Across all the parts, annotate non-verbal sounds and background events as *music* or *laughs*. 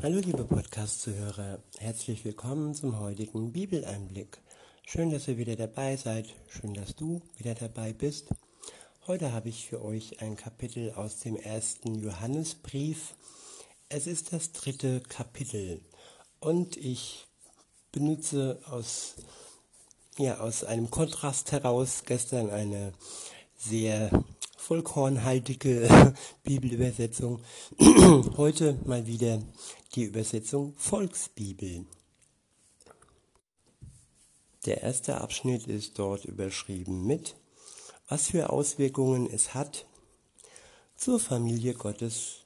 Hallo liebe Podcast-Zuhörer, herzlich willkommen zum heutigen Bibeleinblick. Schön, dass ihr wieder dabei seid, schön, dass du wieder dabei bist. Heute habe ich für euch ein Kapitel aus dem ersten Johannesbrief. Es ist das dritte Kapitel und ich benutze aus, ja, aus einem Kontrast heraus gestern eine sehr vollkornhaltige *laughs* Bibelübersetzung. *clears throat* Heute mal wieder die Übersetzung Volksbibel. Der erste Abschnitt ist dort überschrieben mit, was für Auswirkungen es hat, zur Familie Gottes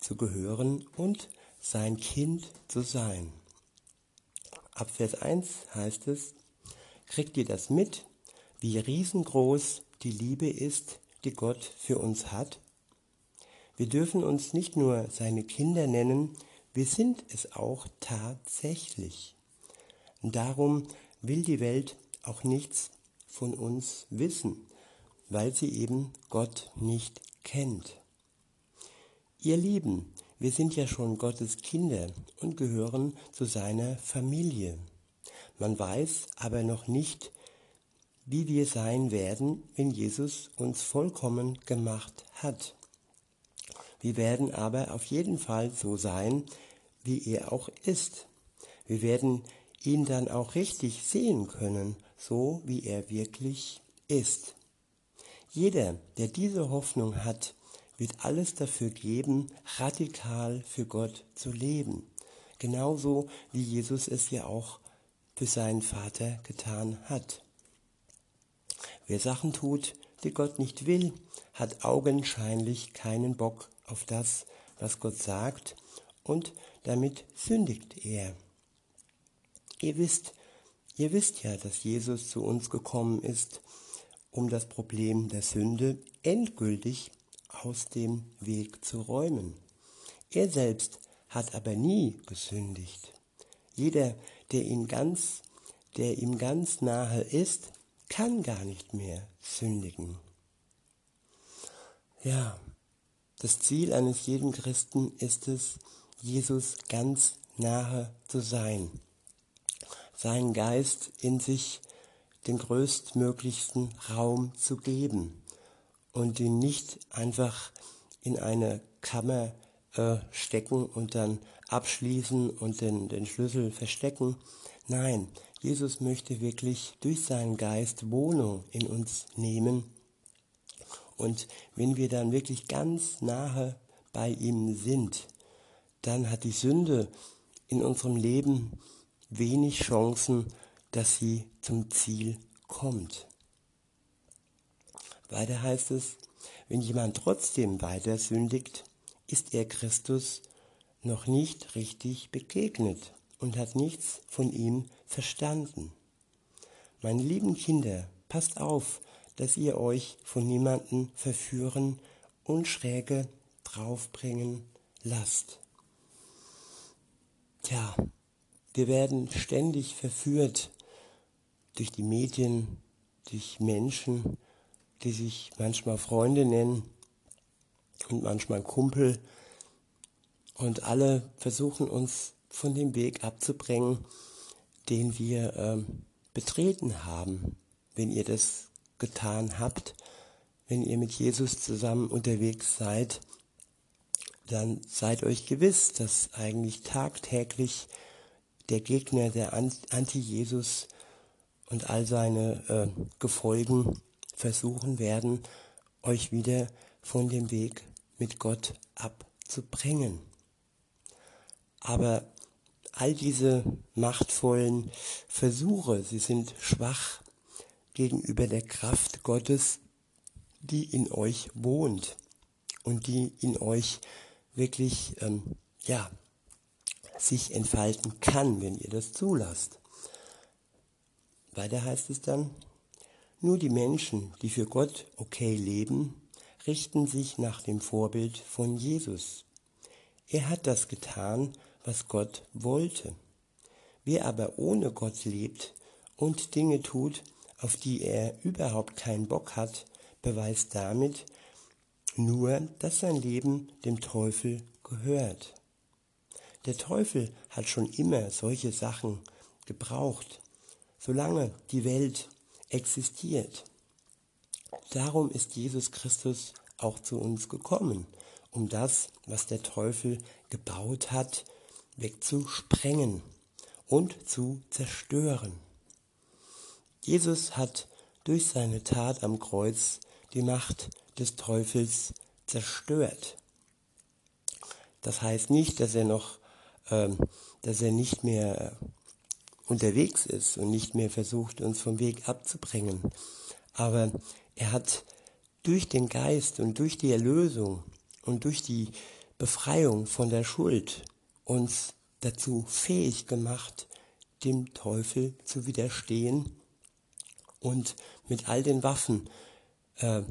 zu gehören und sein Kind zu sein. Ab Vers 1 heißt es, kriegt ihr das mit, wie riesengroß die Liebe ist, die Gott für uns hat? Wir dürfen uns nicht nur seine Kinder nennen, wir sind es auch tatsächlich. Darum will die Welt auch nichts von uns wissen, weil sie eben Gott nicht kennt. Ihr Lieben, wir sind ja schon Gottes Kinder und gehören zu seiner Familie. Man weiß aber noch nicht, wie wir sein werden, wenn Jesus uns vollkommen gemacht hat. Wir werden aber auf jeden Fall so sein, wie er auch ist. Wir werden ihn dann auch richtig sehen können, so wie er wirklich ist. Jeder, der diese Hoffnung hat, wird alles dafür geben, radikal für Gott zu leben. Genauso wie Jesus es ja auch für seinen Vater getan hat. Wer Sachen tut, die Gott nicht will, hat augenscheinlich keinen Bock auf das, was Gott sagt, und damit sündigt er. Ihr wisst, ihr wisst ja, dass Jesus zu uns gekommen ist, um das Problem der Sünde endgültig aus dem Weg zu räumen. Er selbst hat aber nie gesündigt. Jeder, der ihn ganz, der ihm ganz nahe ist, kann gar nicht mehr sündigen. Ja, das Ziel eines jeden Christen ist es, Jesus ganz nahe zu sein, seinen Geist in sich den größtmöglichsten Raum zu geben und ihn nicht einfach in eine Kammer äh, stecken und dann abschließen und den, den Schlüssel verstecken. Nein, Jesus möchte wirklich durch seinen Geist Wohnung in uns nehmen. Und wenn wir dann wirklich ganz nahe bei ihm sind, dann hat die Sünde in unserem Leben wenig Chancen, dass sie zum Ziel kommt. Weiter heißt es, wenn jemand trotzdem weiter sündigt, ist er Christus noch nicht richtig begegnet und hat nichts von ihm verstanden. Meine lieben Kinder, passt auf, dass ihr euch von niemanden verführen und schräge draufbringen lasst. Tja, wir werden ständig verführt durch die Medien, durch Menschen, die sich manchmal Freunde nennen und manchmal Kumpel. Und alle versuchen uns von dem Weg abzubringen, den wir ähm, betreten haben, wenn ihr das getan habt, wenn ihr mit Jesus zusammen unterwegs seid, dann seid euch gewiss, dass eigentlich tagtäglich der Gegner, der Anti-Jesus und all seine äh, Gefolgen versuchen werden, euch wieder von dem Weg mit Gott abzubringen. Aber all diese machtvollen Versuche, sie sind schwach gegenüber der Kraft Gottes, die in euch wohnt und die in euch wirklich, ähm, ja, sich entfalten kann, wenn ihr das zulasst. Weiter heißt es dann, nur die Menschen, die für Gott okay leben, richten sich nach dem Vorbild von Jesus. Er hat das getan, was Gott wollte. Wer aber ohne Gott lebt und Dinge tut, auf die er überhaupt keinen Bock hat, beweist damit nur, dass sein Leben dem Teufel gehört. Der Teufel hat schon immer solche Sachen gebraucht, solange die Welt existiert. Darum ist Jesus Christus auch zu uns gekommen, um das, was der Teufel gebaut hat, wegzusprengen und zu zerstören. Jesus hat durch seine Tat am Kreuz die Macht des Teufels zerstört. Das heißt nicht, dass er noch, ähm, dass er nicht mehr unterwegs ist und nicht mehr versucht, uns vom Weg abzubringen. Aber er hat durch den Geist und durch die Erlösung und durch die Befreiung von der Schuld uns dazu fähig gemacht, dem Teufel zu widerstehen und mit all den Waffen, äh,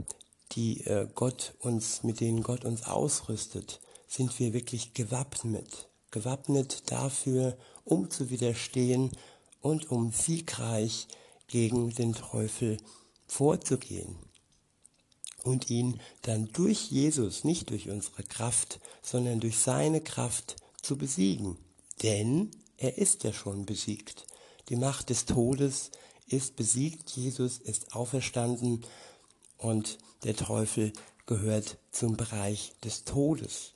die äh, Gott uns, mit denen Gott uns ausrüstet, sind wir wirklich gewappnet, gewappnet dafür, um zu widerstehen und um siegreich gegen den Teufel vorzugehen und ihn dann durch Jesus, nicht durch unsere Kraft, sondern durch seine Kraft zu besiegen. Denn er ist ja schon besiegt. Die Macht des Todes ist besiegt, Jesus ist auferstanden und der Teufel gehört zum Bereich des Todes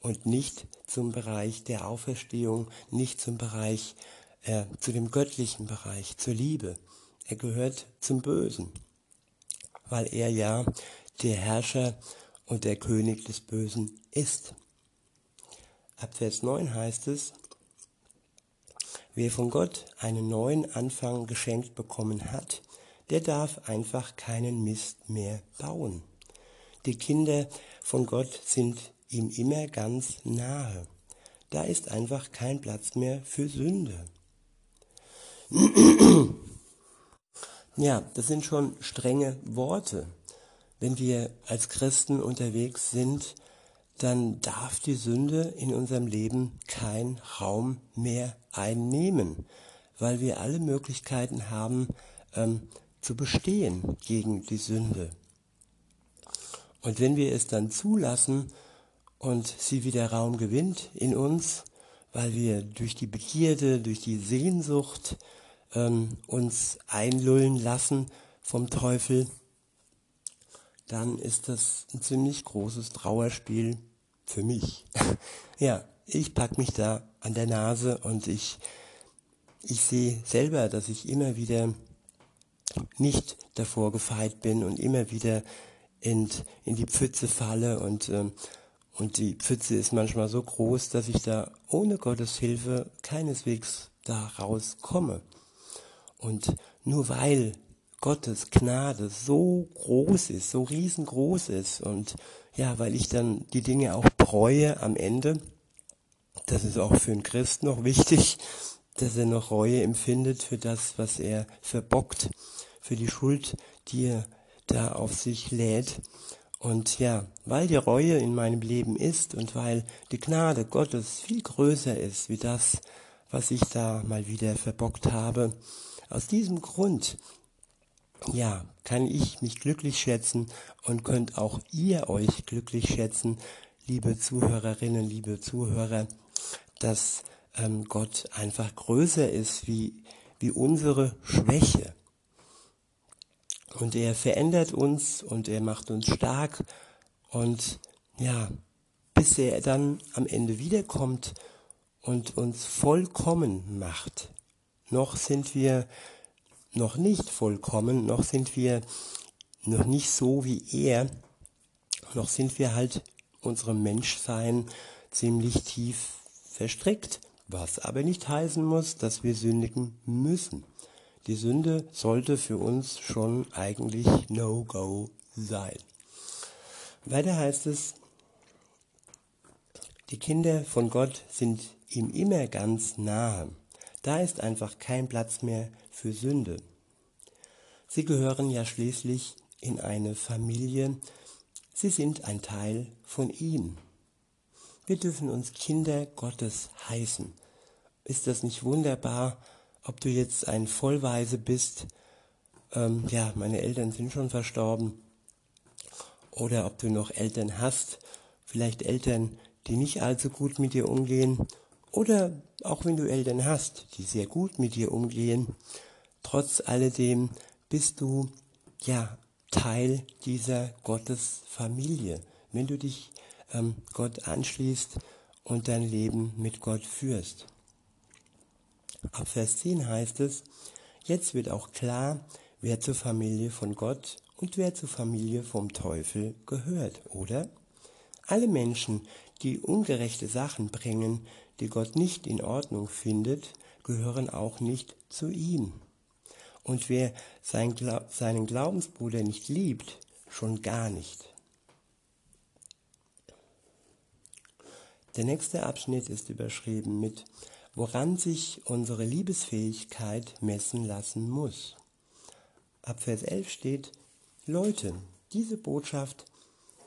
und nicht zum Bereich der Auferstehung, nicht zum Bereich, äh, zu dem göttlichen Bereich, zur Liebe. Er gehört zum Bösen, weil er ja der Herrscher und der König des Bösen ist. Ab Vers 9 heißt es, wer von Gott einen neuen Anfang geschenkt bekommen hat, der darf einfach keinen Mist mehr bauen. Die Kinder von Gott sind ihm immer ganz nahe. Da ist einfach kein Platz mehr für Sünde. *clears throat* Ja, das sind schon strenge Worte. Wenn wir als Christen unterwegs sind, dann darf die Sünde in unserem Leben keinen Raum mehr einnehmen, weil wir alle Möglichkeiten haben ähm, zu bestehen gegen die Sünde. Und wenn wir es dann zulassen und sie wieder Raum gewinnt in uns, weil wir durch die Begierde, durch die Sehnsucht ähm, uns einlullen lassen vom Teufel, dann ist das ein ziemlich großes Trauerspiel für mich. *laughs* ja, ich pack mich da an der Nase und ich, ich sehe selber, dass ich immer wieder nicht davor gefeit bin und immer wieder in, in die Pfütze falle und, ähm, und die Pfütze ist manchmal so groß, dass ich da ohne Gottes Hilfe keineswegs da rauskomme. Und nur weil Gottes Gnade so groß ist, so riesengroß ist und ja, weil ich dann die Dinge auch bereue am Ende, das ist auch für einen Christ noch wichtig, dass er noch Reue empfindet für das, was er verbockt, für die Schuld, die er da auf sich lädt. Und ja, weil die Reue in meinem Leben ist und weil die Gnade Gottes viel größer ist wie das, was ich da mal wieder verbockt habe, aus diesem Grund ja, kann ich mich glücklich schätzen und könnt auch ihr euch glücklich schätzen, liebe Zuhörerinnen, liebe Zuhörer, dass ähm, Gott einfach größer ist wie, wie unsere Schwäche. Und er verändert uns und er macht uns stark und ja, bis er dann am Ende wiederkommt und uns vollkommen macht. Noch sind wir noch nicht vollkommen, noch sind wir noch nicht so wie er, noch sind wir halt unserem Menschsein ziemlich tief verstrickt, was aber nicht heißen muss, dass wir sündigen müssen. Die Sünde sollte für uns schon eigentlich No-Go sein. Weiter heißt es, die Kinder von Gott sind ihm immer ganz nahe. Da ist einfach kein Platz mehr für Sünde. Sie gehören ja schließlich in eine Familie, sie sind ein Teil von ihm. Wir dürfen uns Kinder Gottes heißen. Ist das nicht wunderbar, ob du jetzt ein Vollweise bist? Ähm, ja, meine Eltern sind schon verstorben. Oder ob du noch Eltern hast, vielleicht Eltern, die nicht allzu gut mit dir umgehen Oder auch wenn du Eltern hast, die sehr gut mit dir umgehen, trotz alledem bist du ja Teil dieser Gottesfamilie. Wenn du dich ähm, Gott anschließt und dein Leben mit Gott führst. Ab Vers 10 heißt es, jetzt wird auch klar, wer zur Familie von Gott und wer zur Familie vom Teufel gehört, oder? Alle Menschen, die ungerechte Sachen bringen, die Gott nicht in Ordnung findet, gehören auch nicht zu ihm. Und wer sein Gla seinen Glaubensbruder nicht liebt, schon gar nicht. Der nächste Abschnitt ist überschrieben mit woran sich unsere Liebesfähigkeit messen lassen muss. Ab Vers 11 steht, Leute, diese Botschaft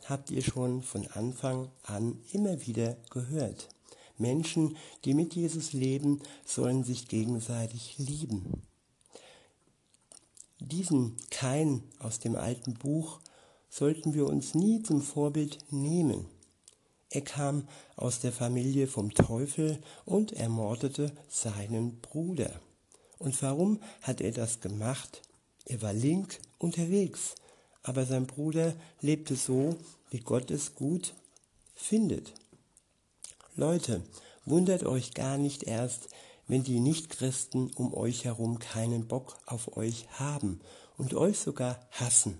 habt ihr schon von Anfang an immer wieder gehört. Menschen, die mit Jesus leben, sollen sich gegenseitig lieben. Diesen Kein aus dem alten Buch sollten wir uns nie zum Vorbild nehmen. Er kam aus der Familie vom Teufel und ermordete seinen Bruder. Und warum hat er das gemacht? Er war link unterwegs, aber sein Bruder lebte so, wie Gott es gut findet. Leute, wundert euch gar nicht erst, wenn die Nichtchristen um euch herum keinen Bock auf euch haben und euch sogar hassen.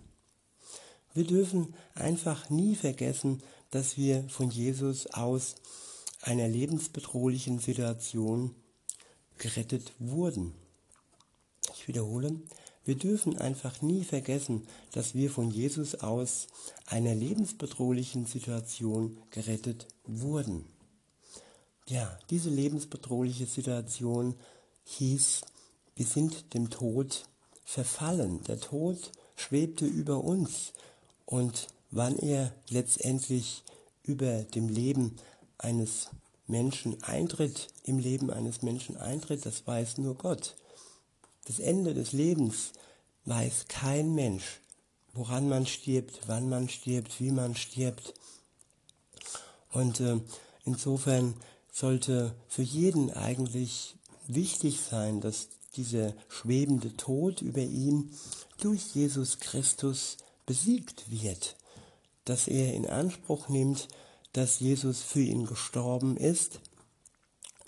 Wir dürfen einfach nie vergessen, dass wir von Jesus aus einer lebensbedrohlichen Situation gerettet wurden. Ich wiederhole, wir dürfen einfach nie vergessen, dass wir von Jesus aus einer lebensbedrohlichen Situation gerettet wurden. Ja, diese lebensbedrohliche Situation hieß, wir sind dem Tod verfallen. Der Tod schwebte über uns und wann er letztendlich über dem Leben eines Menschen eintritt, im Leben eines Menschen eintritt, das weiß nur Gott. Das Ende des Lebens weiß kein Mensch, woran man stirbt, wann man stirbt, wie man stirbt. Und äh, insofern sollte für jeden eigentlich wichtig sein, dass dieser schwebende Tod über ihn durch Jesus Christus besiegt wird dass er in Anspruch nimmt, dass Jesus für ihn gestorben ist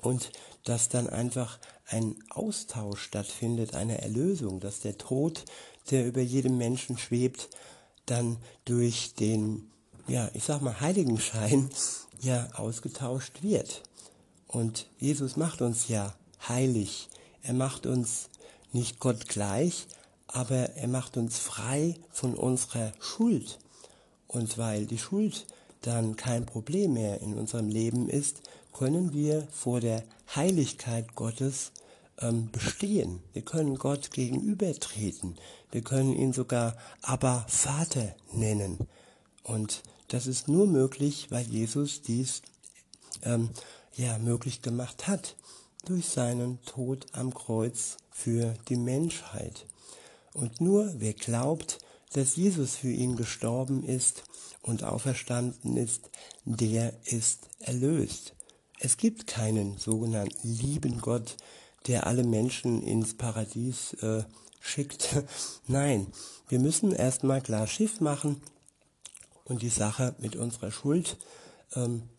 und dass dann einfach ein Austausch stattfindet, eine Erlösung, dass der Tod, der über jedem Menschen schwebt, dann durch den, ja, ich sag mal, Heiligenschein ja ausgetauscht wird. Und Jesus macht uns ja heilig. Er macht uns nicht Gott gleich, aber er macht uns frei von unserer Schuld. Und weil die Schuld dann kein Problem mehr in unserem Leben ist, können wir vor der Heiligkeit Gottes ähm, bestehen. Wir können Gott gegenübertreten. Wir können ihn sogar aber Vater nennen. Und das ist nur möglich, weil Jesus dies ähm, ja möglich gemacht hat durch seinen Tod am Kreuz für die Menschheit. Und nur wer glaubt, dass Jesus für ihn gestorben ist und auferstanden ist, der ist erlöst. Es gibt keinen sogenannten lieben Gott, der alle Menschen ins Paradies äh, schickt. *laughs* Nein, wir müssen erstmal klar Schiff machen und die Sache mit unserer Schuld ähm,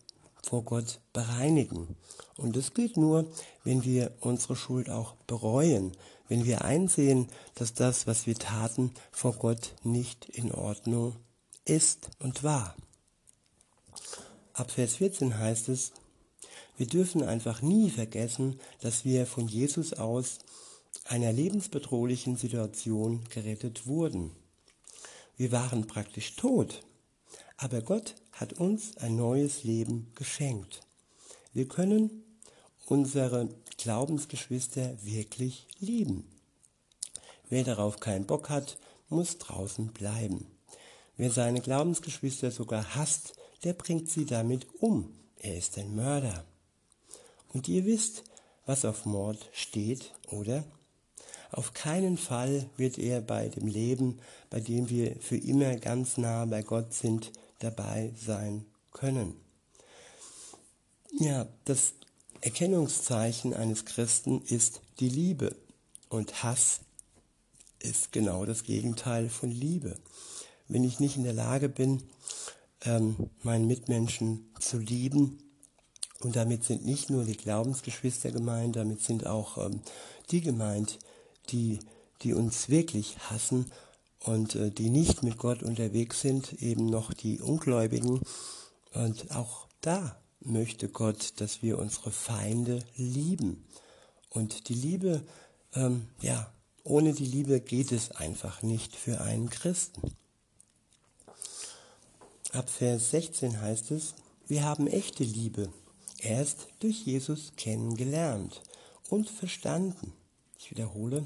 vor Gott bereinigen. Und das geht nur, wenn wir unsere Schuld auch bereuen, wenn wir einsehen, dass das, was wir taten, vor Gott nicht in Ordnung ist und war. Ab Vers 14 heißt es, wir dürfen einfach nie vergessen, dass wir von Jesus aus einer lebensbedrohlichen Situation gerettet wurden. Wir waren praktisch tot, aber Gott hat uns ein neues Leben geschenkt. Wir können unsere Glaubensgeschwister wirklich lieben. Wer darauf keinen Bock hat, muss draußen bleiben. Wer seine Glaubensgeschwister sogar hasst, der bringt sie damit um. Er ist ein Mörder. Und ihr wisst, was auf Mord steht, oder? Auf keinen Fall wird er bei dem Leben, bei dem wir für immer ganz nah bei Gott sind, dabei sein können. Ja, das Erkennungszeichen eines Christen ist die Liebe und Hass ist genau das Gegenteil von Liebe. Wenn ich nicht in der Lage bin, ähm, meinen Mitmenschen zu lieben, und damit sind nicht nur die Glaubensgeschwister gemeint, damit sind auch ähm, die gemeint, die, die uns wirklich hassen und äh, die nicht mit Gott unterwegs sind, eben noch die Ungläubigen. Und auch da möchte Gott, dass wir unsere Feinde lieben. Und die Liebe, ähm, ja, ohne die Liebe geht es einfach nicht für einen Christen. Ab Vers 16 heißt es, wir haben echte Liebe erst durch Jesus kennengelernt und verstanden. Ich wiederhole,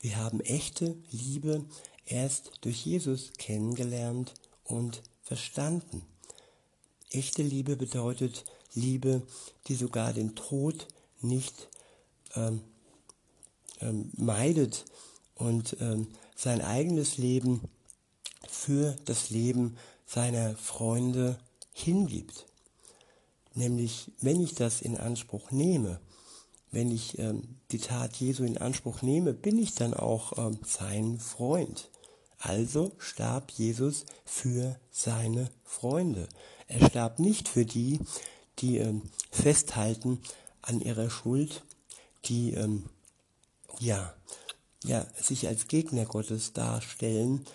wir haben echte Liebe erst durch Jesus kennengelernt und verstanden. Echte Liebe bedeutet Liebe, die sogar den Tod nicht ähm, ähm, meidet und ähm, sein eigenes Leben für das Leben seiner Freunde hingibt. Nämlich, wenn ich das in Anspruch nehme, wenn ich ähm, die Tat Jesu in Anspruch nehme, bin ich dann auch ähm, sein Freund. Also starb Jesus für seine Freunde. Er starb nicht für die, die ähm, festhalten an ihrer Schuld, die ähm, ja, ja, sich als Gegner Gottes darstellen.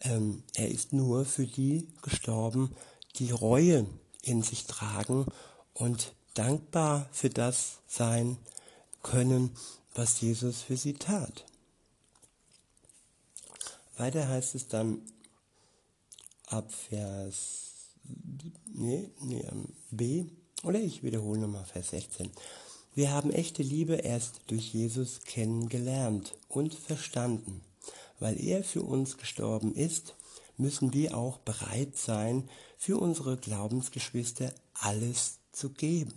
Ähm, er ist nur für die gestorben, die Reue in sich tragen und dankbar für das sein können, was Jesus für sie tat. Weiter heißt es dann ab Vers nee, nee, ähm, B, oder ich wiederhole nochmal Vers 16. Wir haben echte Liebe erst durch Jesus kennengelernt und verstanden. Weil er für uns gestorben ist, müssen wir auch bereit sein, für unsere Glaubensgeschwister alles zu geben.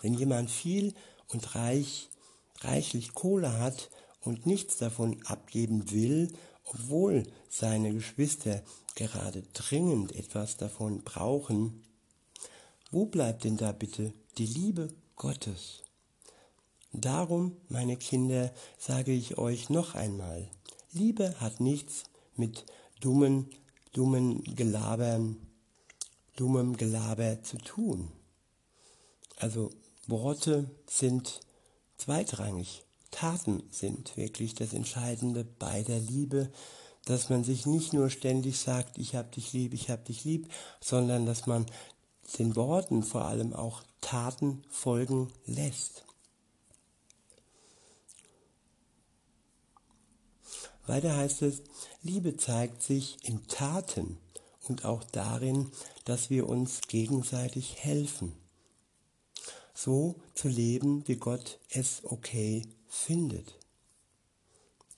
Wenn jemand viel und reich, reichlich Kohle hat und nichts davon abgeben will, obwohl seine Geschwister gerade dringend etwas davon brauchen, wo bleibt denn da bitte die Liebe Gottes? Darum, meine Kinder, sage ich euch noch einmal, Liebe hat nichts mit dummen, dummen Gelabern, dummem Gelaber zu tun. Also Worte sind zweitrangig. Taten sind wirklich das Entscheidende bei der Liebe, dass man sich nicht nur ständig sagt, ich hab dich lieb, ich hab dich lieb, sondern dass man den Worten vor allem auch Taten folgen lässt. Weiter heißt es, Liebe zeigt sich in Taten und auch darin, dass wir uns gegenseitig helfen. So zu leben, wie Gott es okay findet.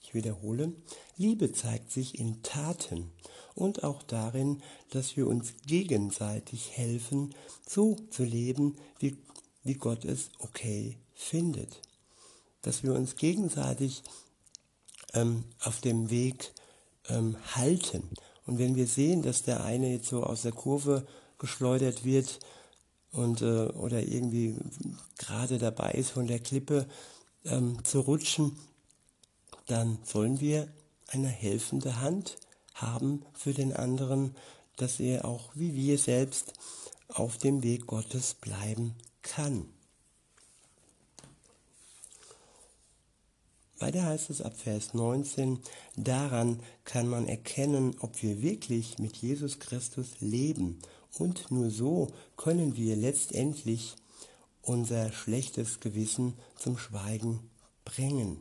Ich wiederhole, Liebe zeigt sich in Taten und auch darin, dass wir uns gegenseitig helfen, so zu leben, wie, wie Gott es okay findet. Dass wir uns gegenseitig ähm, auf dem Weg ähm, halten. Und wenn wir sehen, dass der eine jetzt so aus der Kurve geschleudert wird und äh, oder irgendwie gerade dabei ist, von der Klippe ähm, zu rutschen, dann sollen wir eine helfende Hand haben für den anderen, dass er auch wie wir selbst auf dem Weg Gottes bleiben kann. Weiter heißt es ab Vers 19, daran kann man erkennen, ob wir wirklich mit Jesus Christus leben. Und nur so können wir letztendlich unser schlechtes Gewissen zum Schweigen bringen.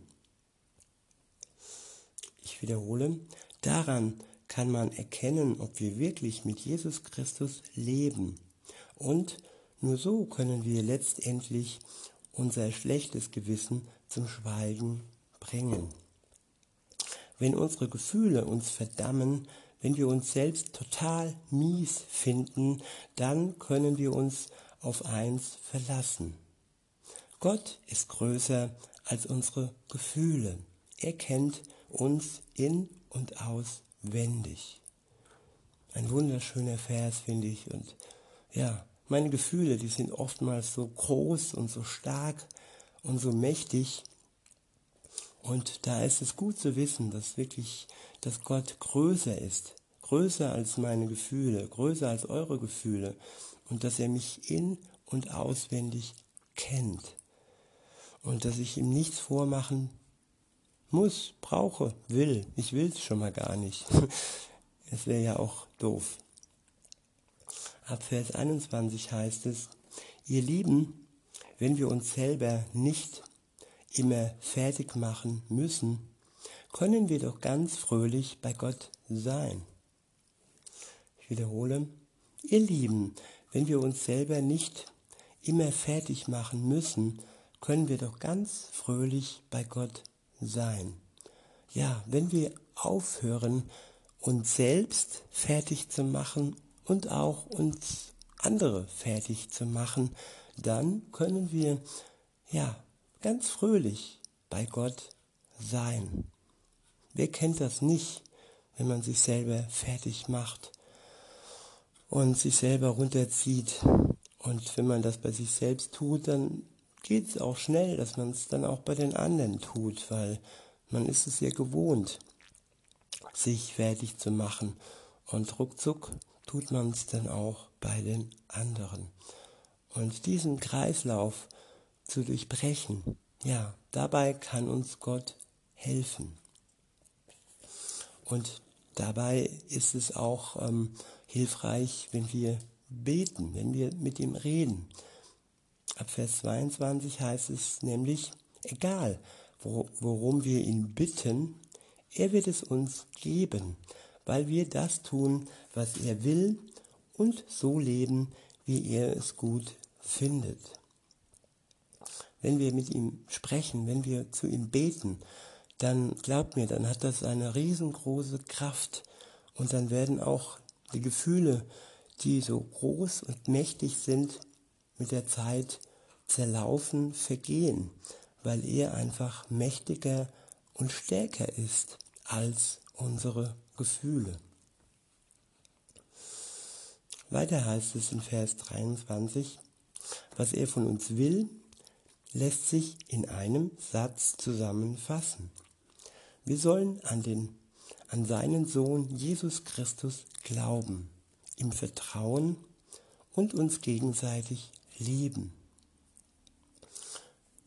Ich wiederhole, daran kann man erkennen, ob wir wirklich mit Jesus Christus leben. Und nur so können wir letztendlich unser schlechtes Gewissen zum Schweigen bringen. Wenn unsere Gefühle uns verdammen, wenn wir uns selbst total mies finden, dann können wir uns auf eins verlassen. Gott ist größer als unsere Gefühle. Er kennt uns in und auswendig. Ein wunderschöner Vers, finde ich. Und ja, meine Gefühle, die sind oftmals so groß und so stark und so mächtig. Und da ist es gut zu wissen, dass wirklich, dass Gott größer ist, größer als meine Gefühle, größer als eure Gefühle und dass er mich in und auswendig kennt und dass ich ihm nichts vormachen muss, brauche, will. Ich will es schon mal gar nicht. *laughs* Es wäre ja auch doof. Ab Vers 21 heißt es, ihr Lieben, wenn wir uns selber nicht immer fertig machen müssen, können wir doch ganz fröhlich bei Gott sein. Ich wiederhole, ihr Lieben, wenn wir uns selber nicht immer fertig machen müssen, können wir doch ganz fröhlich bei Gott sein. Ja, wenn wir aufhören, uns selbst fertig zu machen und auch uns andere fertig zu machen, dann können wir ja ganz fröhlich bei Gott sein. Wer kennt das nicht, wenn man sich selber fertig macht und sich selber runterzieht? Und wenn man das bei sich selbst tut, dann geht es auch schnell, dass man es dann auch bei den anderen tut, weil man ist es ja gewohnt, sich fertig zu machen. Und ruckzuck tut man es dann auch bei den anderen. Und diesen Kreislauf zu durchbrechen, ja, dabei kann uns Gott helfen. Und dabei ist es auch ähm, hilfreich, wenn wir beten, wenn wir mit ihm reden. Ab Vers 22 heißt es nämlich, egal worum wir ihn bitten, er wird es uns geben, weil wir das tun, was er will und so leben, wie er es gut findet. Wenn wir mit ihm sprechen, wenn wir zu ihm beten, dann glaubt mir, dann hat das eine riesengroße Kraft und dann werden auch die Gefühle, die so groß und mächtig sind, mit der Zeit zerlaufen, vergehen, weil er einfach mächtiger und stärker ist als unsere Gefühle. Weiter heißt es in Vers 23, was er von uns will, lässt sich in einem Satz zusammenfassen. Wir sollen an, den, an seinen Sohn Jesus Christus glauben, ihm vertrauen und uns gegenseitig lieben.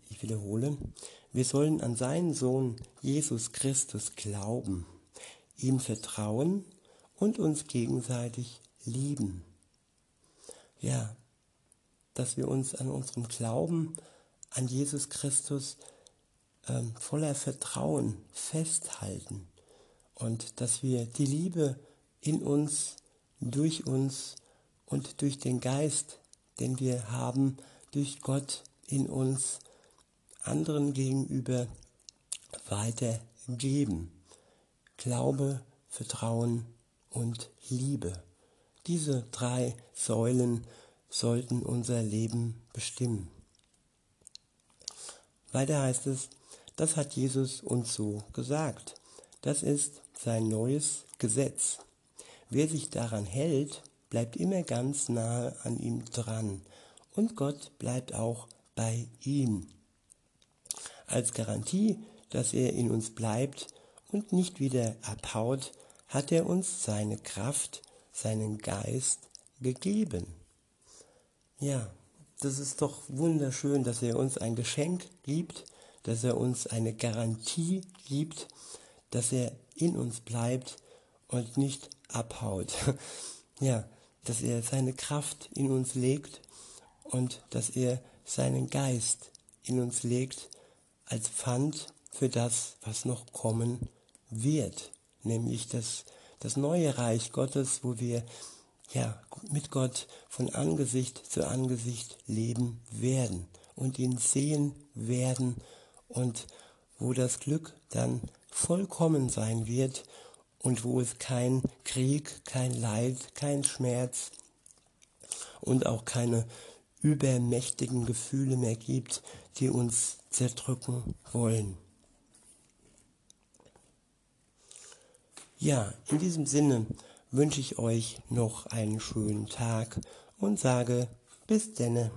Ich wiederhole, wir sollen an seinen Sohn Jesus Christus glauben, ihm vertrauen und uns gegenseitig lieben. Ja, dass wir uns an unserem Glauben an Jesus Christus ähm, voller Vertrauen festhalten und dass wir die Liebe in uns, durch uns und durch den Geist, den wir haben, durch Gott in uns anderen gegenüber weitergeben. Glaube, Vertrauen und Liebe. Diese drei Säulen sollten unser Leben bestimmen. Weiter heißt es, das hat Jesus uns so gesagt. Das ist sein neues Gesetz. Wer sich daran hält, bleibt immer ganz nahe an ihm dran und Gott bleibt auch bei ihm als Garantie, dass er in uns bleibt und nicht wieder abhaut, hat er uns seine Kraft, seinen Geist gegeben. Ja, das ist doch wunderschön, dass er uns ein Geschenk gibt, dass er uns eine Garantie gibt, dass er in uns bleibt und nicht abhaut. *laughs* Ja, dass er seine Kraft in uns legt und dass er seinen Geist in uns legt als Pfand für das, was noch kommen wird, nämlich das, das neue Reich Gottes, wo wir ja mit Gott von Angesicht zu Angesicht leben werden und ihn sehen werden und wo das Glück dann vollkommen sein wird und wo es kein Krieg, kein Leid, kein Schmerz und auch keine übermächtigen Gefühle mehr gibt, die uns zerdrücken wollen. Ja, in diesem Sinne wünsche ich euch noch einen schönen Tag und sage Bis denne.